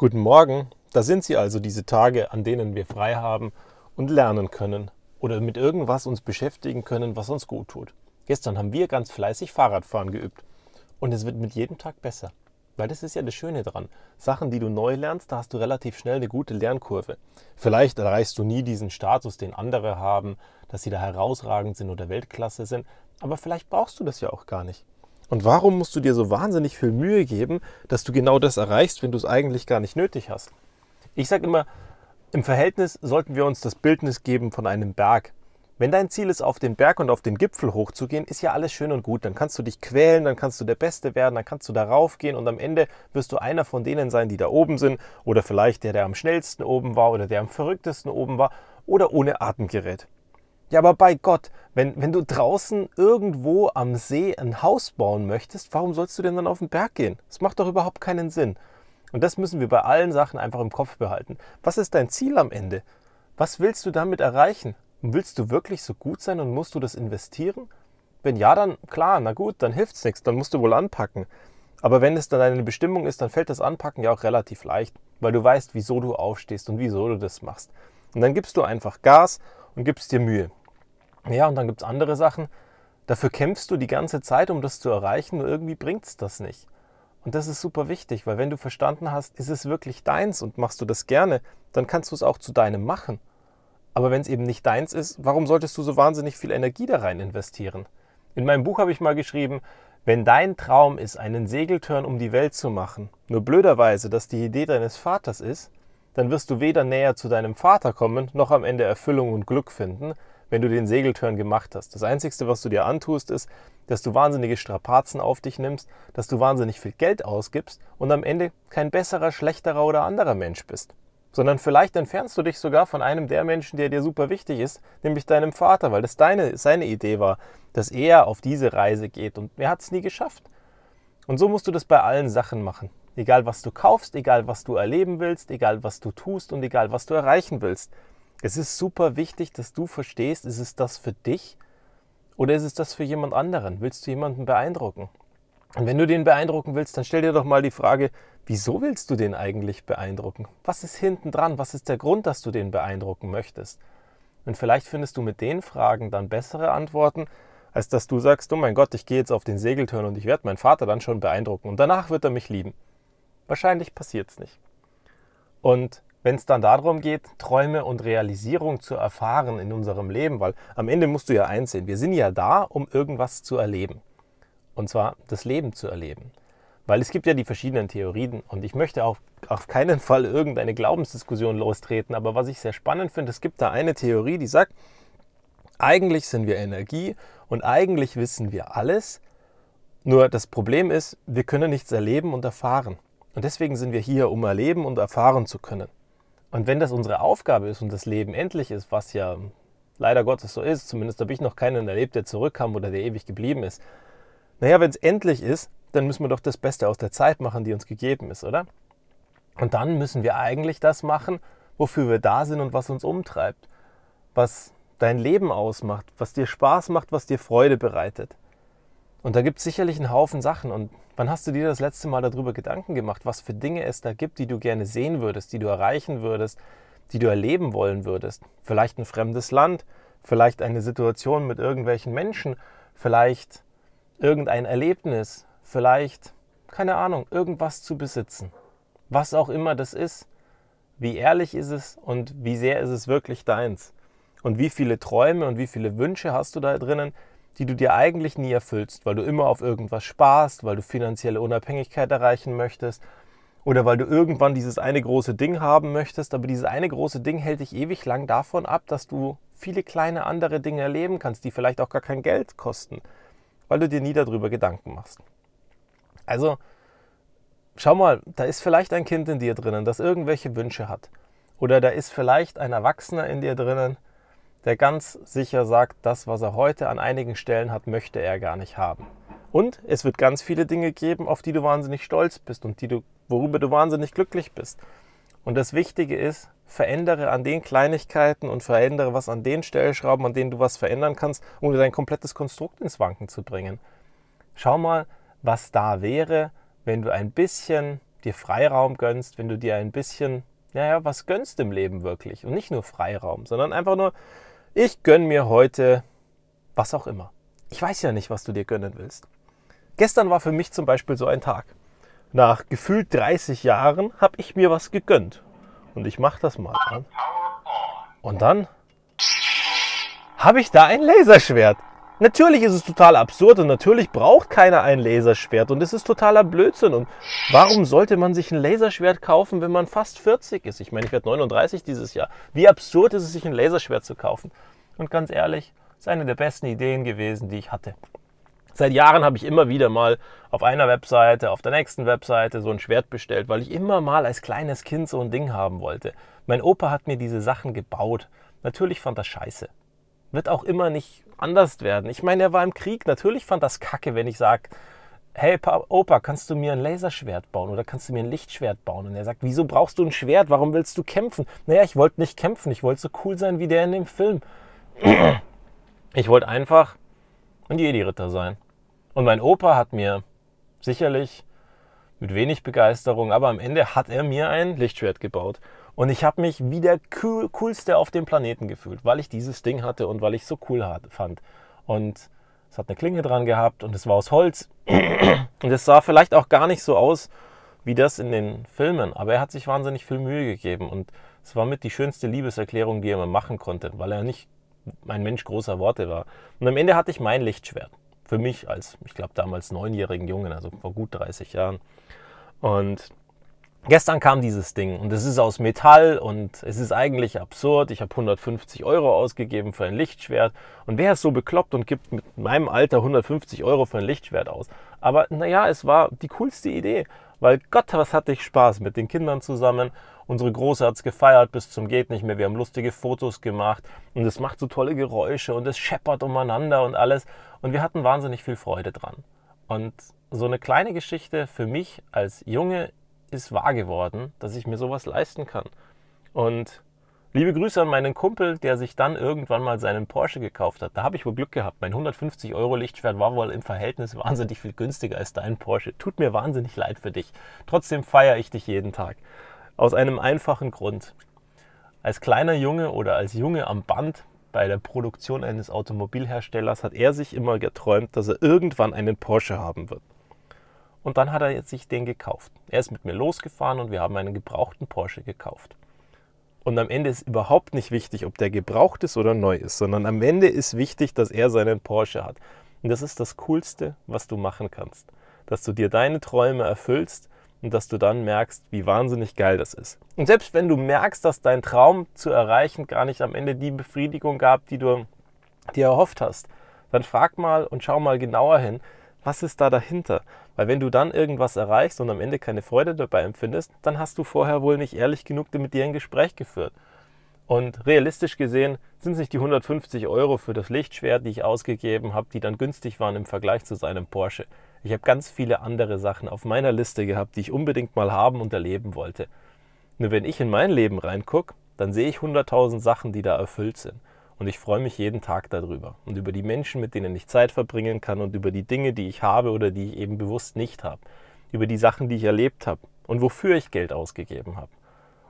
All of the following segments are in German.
Guten Morgen, da sind sie also diese Tage, an denen wir frei haben und lernen können oder mit irgendwas uns beschäftigen können, was uns gut tut. Gestern haben wir ganz fleißig Fahrradfahren geübt und es wird mit jedem Tag besser. Weil das ist ja das Schöne dran. Sachen, die du neu lernst, da hast du relativ schnell eine gute Lernkurve. Vielleicht erreichst du nie diesen Status, den andere haben, dass sie da herausragend sind oder Weltklasse sind, aber vielleicht brauchst du das ja auch gar nicht. Und warum musst du dir so wahnsinnig viel Mühe geben, dass du genau das erreichst, wenn du es eigentlich gar nicht nötig hast? Ich sage immer, im Verhältnis sollten wir uns das Bildnis geben von einem Berg. Wenn dein Ziel ist, auf den Berg und auf den Gipfel hochzugehen, ist ja alles schön und gut. Dann kannst du dich quälen, dann kannst du der Beste werden, dann kannst du darauf gehen und am Ende wirst du einer von denen sein, die da oben sind oder vielleicht der, der am schnellsten oben war oder der am verrücktesten oben war oder ohne Atemgerät. Ja, aber bei Gott, wenn, wenn du draußen irgendwo am See ein Haus bauen möchtest, warum sollst du denn dann auf den Berg gehen? Das macht doch überhaupt keinen Sinn. Und das müssen wir bei allen Sachen einfach im Kopf behalten. Was ist dein Ziel am Ende? Was willst du damit erreichen? Und willst du wirklich so gut sein und musst du das investieren? Wenn ja, dann klar, na gut, dann hilft es nichts, dann musst du wohl anpacken. Aber wenn es dann deine Bestimmung ist, dann fällt das Anpacken ja auch relativ leicht, weil du weißt, wieso du aufstehst und wieso du das machst. Und dann gibst du einfach Gas und gibst dir Mühe. Ja, und dann gibt es andere Sachen, dafür kämpfst du die ganze Zeit, um das zu erreichen, nur irgendwie bringt es das nicht. Und das ist super wichtig, weil wenn du verstanden hast, ist es wirklich deins und machst du das gerne, dann kannst du es auch zu deinem machen. Aber wenn es eben nicht deins ist, warum solltest du so wahnsinnig viel Energie da rein investieren? In meinem Buch habe ich mal geschrieben, wenn dein Traum ist, einen Segeltörn um die Welt zu machen, nur blöderweise, dass die Idee deines Vaters ist, dann wirst du weder näher zu deinem Vater kommen, noch am Ende Erfüllung und Glück finden, wenn du den Segeltörn gemacht hast. Das Einzige, was du dir antust, ist, dass du wahnsinnige Strapazen auf dich nimmst, dass du wahnsinnig viel Geld ausgibst und am Ende kein besserer, schlechterer oder anderer Mensch bist. Sondern vielleicht entfernst du dich sogar von einem der Menschen, der dir super wichtig ist, nämlich deinem Vater, weil das deine, seine Idee war, dass er auf diese Reise geht und er hat es nie geschafft. Und so musst du das bei allen Sachen machen. Egal was du kaufst, egal was du erleben willst, egal was du tust und egal was du erreichen willst. Es ist super wichtig, dass du verstehst, ist es das für dich oder ist es das für jemand anderen? Willst du jemanden beeindrucken? Und wenn du den beeindrucken willst, dann stell dir doch mal die Frage, wieso willst du den eigentlich beeindrucken? Was ist hinten dran? Was ist der Grund, dass du den beeindrucken möchtest? Und vielleicht findest du mit den Fragen dann bessere Antworten, als dass du sagst, oh mein Gott, ich gehe jetzt auf den Segeltörn und ich werde meinen Vater dann schon beeindrucken und danach wird er mich lieben. Wahrscheinlich passiert es nicht. Und wenn es dann darum geht, Träume und Realisierung zu erfahren in unserem Leben, weil am Ende musst du ja einsehen, wir sind ja da, um irgendwas zu erleben. Und zwar das Leben zu erleben. Weil es gibt ja die verschiedenen Theorien und ich möchte auch auf keinen Fall irgendeine Glaubensdiskussion lostreten, aber was ich sehr spannend finde, es gibt da eine Theorie, die sagt, eigentlich sind wir Energie und eigentlich wissen wir alles, nur das Problem ist, wir können nichts erleben und erfahren. Und deswegen sind wir hier, um erleben und erfahren zu können. Und wenn das unsere Aufgabe ist und das Leben endlich ist, was ja leider Gottes so ist, zumindest habe ich noch keinen erlebt, der zurückkam oder der ewig geblieben ist. Naja, wenn es endlich ist, dann müssen wir doch das Beste aus der Zeit machen, die uns gegeben ist, oder? Und dann müssen wir eigentlich das machen, wofür wir da sind und was uns umtreibt, was dein Leben ausmacht, was dir Spaß macht, was dir Freude bereitet. Und da gibt es sicherlich einen Haufen Sachen. Und wann hast du dir das letzte Mal darüber Gedanken gemacht, was für Dinge es da gibt, die du gerne sehen würdest, die du erreichen würdest, die du erleben wollen würdest? Vielleicht ein fremdes Land, vielleicht eine Situation mit irgendwelchen Menschen, vielleicht irgendein Erlebnis, vielleicht, keine Ahnung, irgendwas zu besitzen. Was auch immer das ist, wie ehrlich ist es und wie sehr ist es wirklich deins? Und wie viele Träume und wie viele Wünsche hast du da drinnen, die du dir eigentlich nie erfüllst, weil du immer auf irgendwas sparst, weil du finanzielle Unabhängigkeit erreichen möchtest oder weil du irgendwann dieses eine große Ding haben möchtest, aber dieses eine große Ding hält dich ewig lang davon ab, dass du viele kleine andere Dinge erleben kannst, die vielleicht auch gar kein Geld kosten, weil du dir nie darüber Gedanken machst. Also, schau mal, da ist vielleicht ein Kind in dir drinnen, das irgendwelche Wünsche hat. Oder da ist vielleicht ein Erwachsener in dir drinnen, der ganz sicher sagt, das, was er heute an einigen Stellen hat, möchte er gar nicht haben. Und es wird ganz viele Dinge geben, auf die du wahnsinnig stolz bist und die du, worüber du wahnsinnig glücklich bist. Und das Wichtige ist, verändere an den Kleinigkeiten und verändere was an den Stellschrauben, an denen du was verändern kannst, ohne dein komplettes Konstrukt ins Wanken zu bringen. Schau mal, was da wäre, wenn du ein bisschen dir Freiraum gönnst, wenn du dir ein bisschen, naja, was gönnst im Leben wirklich. Und nicht nur Freiraum, sondern einfach nur, ich gönn mir heute was auch immer. Ich weiß ja nicht, was du dir gönnen willst. Gestern war für mich zum Beispiel so ein Tag. Nach gefühlt 30 Jahren habe ich mir was gegönnt. Und ich mache das mal an. Und dann habe ich da ein Laserschwert. Natürlich ist es total absurd und natürlich braucht keiner ein Laserschwert und es ist totaler Blödsinn. Und warum sollte man sich ein Laserschwert kaufen, wenn man fast 40 ist? Ich meine, ich werde 39 dieses Jahr. Wie absurd ist es, sich ein Laserschwert zu kaufen? Und ganz ehrlich, ist eine der besten Ideen gewesen, die ich hatte. Seit Jahren habe ich immer wieder mal auf einer Webseite, auf der nächsten Webseite so ein Schwert bestellt, weil ich immer mal als kleines Kind so ein Ding haben wollte. Mein Opa hat mir diese Sachen gebaut. Natürlich fand das scheiße wird auch immer nicht anders werden. Ich meine, er war im Krieg. Natürlich fand das kacke, wenn ich sage, hey pa Opa, kannst du mir ein Laserschwert bauen oder kannst du mir ein Lichtschwert bauen? Und er sagt, wieso brauchst du ein Schwert? Warum willst du kämpfen? Naja, ich wollte nicht kämpfen. Ich wollte so cool sein wie der in dem Film. Ich wollte einfach ein Jedi-Ritter sein. Und mein Opa hat mir sicherlich mit wenig Begeisterung, aber am Ende hat er mir ein Lichtschwert gebaut. Und ich habe mich wie der coolste auf dem Planeten gefühlt, weil ich dieses Ding hatte und weil ich es so cool fand. Und es hat eine Klinge dran gehabt und es war aus Holz. Und es sah vielleicht auch gar nicht so aus wie das in den Filmen, aber er hat sich wahnsinnig viel Mühe gegeben und es war mit die schönste Liebeserklärung, die er mir machen konnte, weil er nicht ein Mensch großer Worte war. Und am Ende hatte ich mein Lichtschwert. Für mich als, ich glaube, damals neunjährigen Jungen, also vor gut 30 Jahren. Und Gestern kam dieses Ding und es ist aus Metall und es ist eigentlich absurd. Ich habe 150 Euro ausgegeben für ein Lichtschwert und wer ist so bekloppt und gibt mit meinem Alter 150 Euro für ein Lichtschwert aus? Aber naja, es war die coolste Idee, weil Gott, was hatte ich Spaß mit den Kindern zusammen. Unsere Große hat es gefeiert bis zum geht nicht mehr. Wir haben lustige Fotos gemacht und es macht so tolle Geräusche und es scheppert umeinander und alles und wir hatten wahnsinnig viel Freude dran. Und so eine kleine Geschichte für mich als Junge ist wahr geworden, dass ich mir sowas leisten kann. Und liebe Grüße an meinen Kumpel, der sich dann irgendwann mal seinen Porsche gekauft hat. Da habe ich wohl Glück gehabt. Mein 150 Euro Lichtschwert war wohl im Verhältnis wahnsinnig viel günstiger als dein Porsche. Tut mir wahnsinnig leid für dich. Trotzdem feiere ich dich jeden Tag. Aus einem einfachen Grund. Als kleiner Junge oder als Junge am Band bei der Produktion eines Automobilherstellers hat er sich immer geträumt, dass er irgendwann einen Porsche haben wird. Und dann hat er sich den gekauft. Er ist mit mir losgefahren und wir haben einen gebrauchten Porsche gekauft. Und am Ende ist überhaupt nicht wichtig, ob der gebraucht ist oder neu ist, sondern am Ende ist wichtig, dass er seinen Porsche hat. Und das ist das Coolste, was du machen kannst. Dass du dir deine Träume erfüllst und dass du dann merkst, wie wahnsinnig geil das ist. Und selbst wenn du merkst, dass dein Traum zu erreichen gar nicht am Ende die Befriedigung gab, die du dir erhofft hast, dann frag mal und schau mal genauer hin, was ist da dahinter? Weil wenn du dann irgendwas erreichst und am Ende keine Freude dabei empfindest, dann hast du vorher wohl nicht ehrlich genug mit dir ein Gespräch geführt. Und realistisch gesehen sind es nicht die 150 Euro für das Lichtschwert, die ich ausgegeben habe, die dann günstig waren im Vergleich zu seinem Porsche. Ich habe ganz viele andere Sachen auf meiner Liste gehabt, die ich unbedingt mal haben und erleben wollte. Nur wenn ich in mein Leben reingucke, dann sehe ich 100.000 Sachen, die da erfüllt sind. Und ich freue mich jeden Tag darüber und über die Menschen, mit denen ich Zeit verbringen kann und über die Dinge, die ich habe oder die ich eben bewusst nicht habe. Über die Sachen, die ich erlebt habe und wofür ich Geld ausgegeben habe.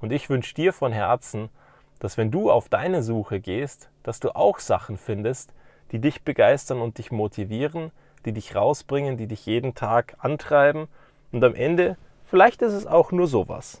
Und ich wünsche dir von Herzen, dass wenn du auf deine Suche gehst, dass du auch Sachen findest, die dich begeistern und dich motivieren, die dich rausbringen, die dich jeden Tag antreiben. Und am Ende, vielleicht ist es auch nur sowas.